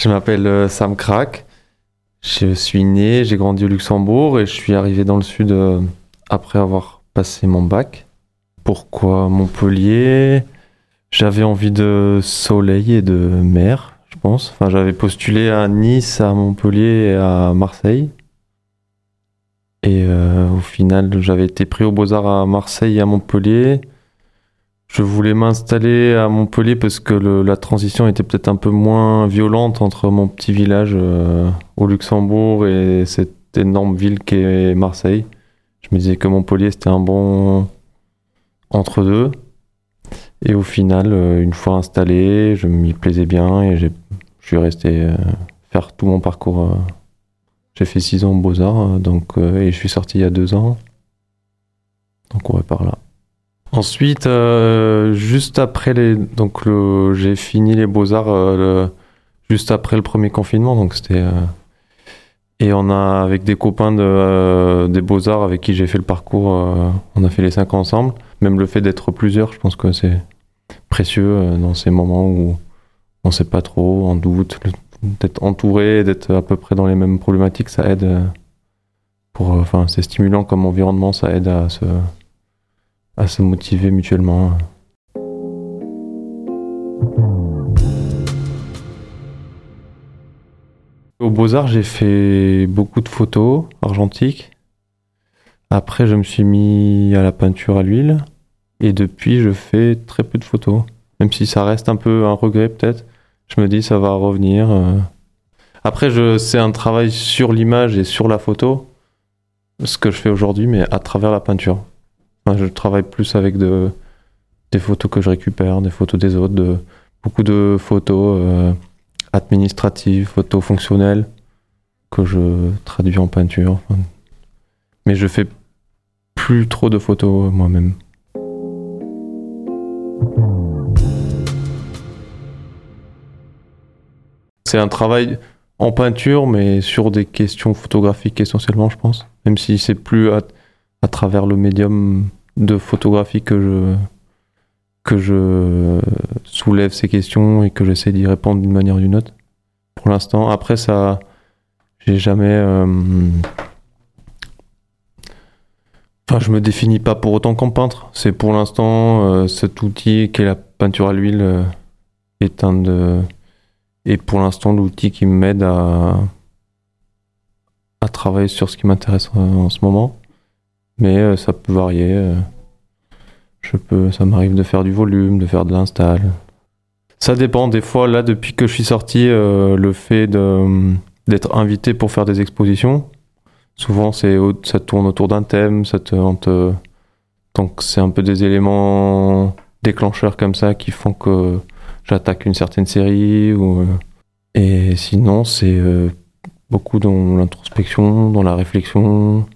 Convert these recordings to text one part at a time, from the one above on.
Je m'appelle euh, Sam Krak. Je suis né, j'ai grandi au Luxembourg et je suis arrivé dans le sud euh, après avoir passé mon bac. Pourquoi Montpellier? J'avais envie de soleil et de mer, je pense. J'avais postulé à Nice, à Montpellier et à Marseille. Et euh, au final, j'avais été pris aux Beaux-Arts à Marseille et à Montpellier. Je voulais m'installer à Montpellier parce que la transition était peut-être un peu moins violente entre mon petit village euh, au Luxembourg et cette énorme ville qu'est Marseille. Je me disais que Montpellier c'était un bon entre-deux. Et au final, euh, une fois installé, je m'y plaisais bien et je suis resté euh, faire tout mon parcours. J'ai fait six ans aux Beaux-Arts donc, et je suis sorti il y a deux ans. Donc ouais, par là. Ensuite, euh, juste après les, donc j'ai fini les beaux arts euh, juste après le premier confinement, donc c'était euh, et on a avec des copains de, des beaux arts avec qui j'ai fait le parcours, on a fait les cinq ensemble. Même le fait d'être plusieurs, je pense que c'est précieux dans ces moments où on sait pas trop, en doute, d'être entouré, d'être à peu près dans les mêmes problématiques, ça aide. Pour, enfin, c'est stimulant comme environnement, ça aide à se à se motiver mutuellement. Au Beaux-Arts, j'ai fait beaucoup de photos argentiques. Après, je me suis mis à la peinture à l'huile. Et depuis, je fais très peu de photos. Même si ça reste un peu un regret, peut-être. Je me dis, ça va revenir. Euh. Après, c'est un travail sur l'image et sur la photo. Ce que je fais aujourd'hui, mais à travers la peinture je travaille plus avec de, des photos que je récupère, des photos des autres, beaucoup de photos euh, administratives, photos fonctionnelles que je traduis en peinture. Mais je fais plus trop de photos moi-même. C'est un travail en peinture, mais sur des questions photographiques essentiellement, je pense. Même si c'est plus à travers le médium de photographie que je, que je soulève ces questions et que j'essaie d'y répondre d'une manière ou d'une autre. Pour l'instant, après ça, j'ai jamais. Euh, enfin, je me définis pas pour autant comme peintre. C'est pour l'instant euh, cet outil qu'est la peinture à l'huile euh, est un de. Et pour l'instant, l'outil qui m'aide à, à travailler sur ce qui m'intéresse en ce moment mais euh, ça peut varier. Euh. Je peux, ça m'arrive de faire du volume, de faire de l'install. Ça dépend. Des fois, là, depuis que je suis sorti, euh, le fait d'être invité pour faire des expositions, souvent, c'est ça tourne autour d'un thème. Ça te, donc, c'est un peu des éléments déclencheurs comme ça qui font que j'attaque une certaine série. Et sinon, c'est beaucoup dans l'introspection, dans la réflexion.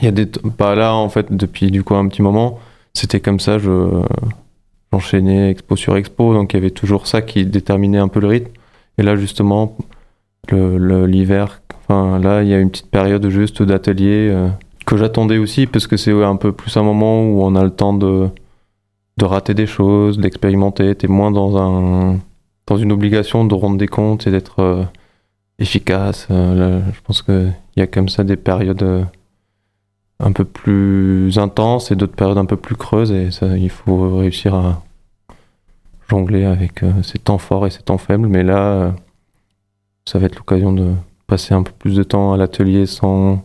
Il y a des pas là en fait depuis du coup un petit moment. C'était comme ça, je j'enchaînais expo sur expo, donc il y avait toujours ça qui déterminait un peu le rythme. Et là justement, l'hiver, enfin là il y a une petite période juste d'atelier euh, que j'attendais aussi parce que c'est un peu plus un moment où on a le temps de de rater des choses, d'expérimenter. T'es moins dans un dans une obligation de rendre des comptes et d'être euh, efficace. Euh, je pense qu'il y a comme ça des périodes un peu plus intense et d'autres périodes un peu plus creuses et il faut réussir à jongler avec euh, ces temps forts et ces temps faibles. Mais là, euh, ça va être l'occasion de passer un peu plus de temps à l'atelier sans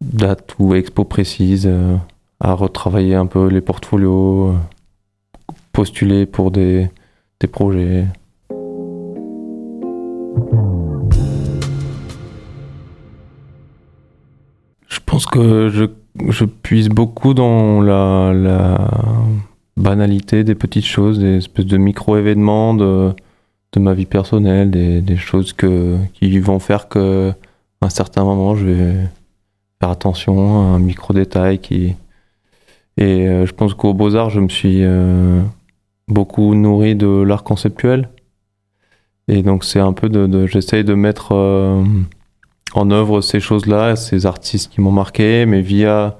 date ou expo précise, euh, à retravailler un peu les portfolios, postuler pour des projets. Que je, je puise beaucoup dans la, banalité des petites choses, des espèces de micro-événements, de, ma vie personnelle, des, choses que, qui vont faire que à un certain moment, je vais faire attention à un micro détail qui. Et euh, je pense qu'au Beaux-Arts, je me suis euh, beaucoup nourri de l'art conceptuel. Et donc, c'est un peu de. J'essaye de mettre euh, en œuvre ces choses-là, ces artistes qui m'ont marqué, mais via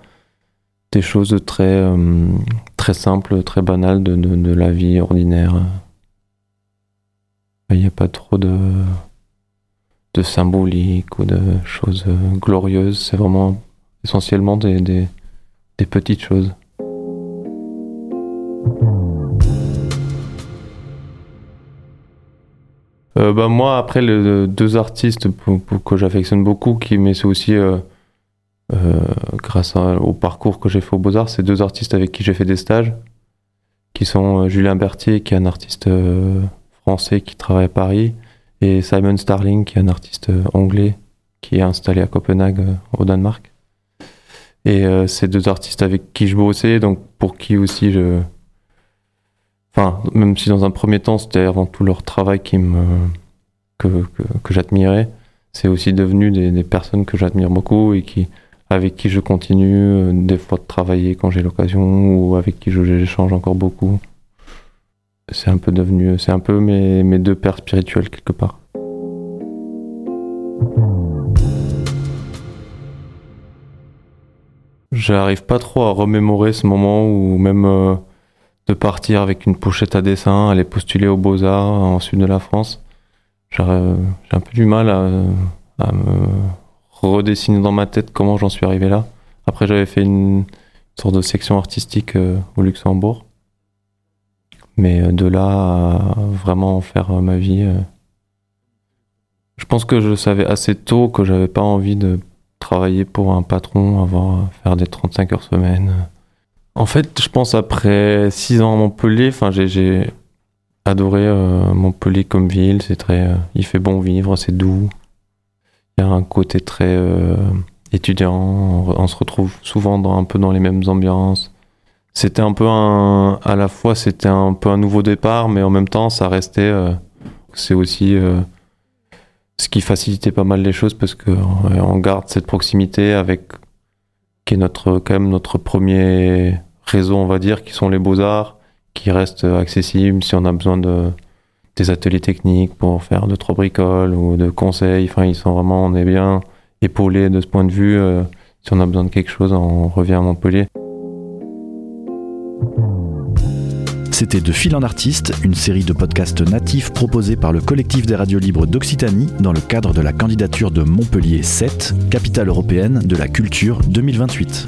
des choses très, très simples, très banales de, la vie ordinaire. Il n'y a pas trop de de symbolique ou de choses euh, glorieuses. C'est vraiment essentiellement des, petites choses. Euh, bah moi, après, les deux artistes que j'affectionne beaucoup, qui, mais c'est aussi euh, grâce au parcours que j'ai fait au Beaux-Arts, c'est deux artistes avec qui j'ai fait des stages, qui sont Julien Berthier, qui est un artiste français qui travaille à Paris, et Simon Starling, qui est un artiste euh, anglais qui est installé à Copenhague, euh, au Danemark. Et euh, ces deux artistes avec qui je bossais, donc pour qui aussi je. Enfin, même si dans un premier temps c'était avant tout leur travail que, que, j'admirais, c'est aussi devenu des, personnes que j'admire beaucoup et qui, avec qui je continue des fois de travailler quand j'ai l'occasion ou avec qui j'échange encore beaucoup c'est un peu devenu, c'est un peu mes, mes deux pères spirituels quelque part. J'arrive pas trop à remémorer ce moment où même euh, de partir avec une pochette à dessin, aller postuler aux Beaux-Arts en sud de la France. J'ai un peu du mal à, me redessiner dans ma tête comment j'en suis arrivé là. Après, j'avais fait une sorte de section artistique euh, au Luxembourg. Mais euh, de là à vraiment faire euh, ma vie, euh, je pense que je savais assez tôt que j'avais pas envie de travailler pour un patron, avoir faire des 35 heures semaine. En fait, je pense après 6 ans à Montpellier, enfin j'ai adoré Montpellier comme ville, c'est très il fait bon vivre, c'est doux. Il y a un côté très étudiant, on, se retrouve souvent dans, un peu dans les mêmes ambiances. C'était un peu un, à la fois c'était un peu un nouveau départ, mais en même temps ça restait, euh, c'est aussi euh, ce qui facilitait pas mal les choses parce que euh, on garde cette proximité avec qui est notre quand même notre premier réseau on va dire qui sont les beaux arts qui restent accessibles si on a besoin de des ateliers techniques pour faire de trois bricoles ou de conseils enfin ils sont vraiment on est bien épaulés de ce point de vue si on a besoin de quelque chose on revient à Montpellier C'était De Fil en Artiste, une série de podcasts natifs proposés par le collectif des radios libres d'Occitanie dans le cadre de la candidature de Montpellier 7, capitale européenne de la culture 2028.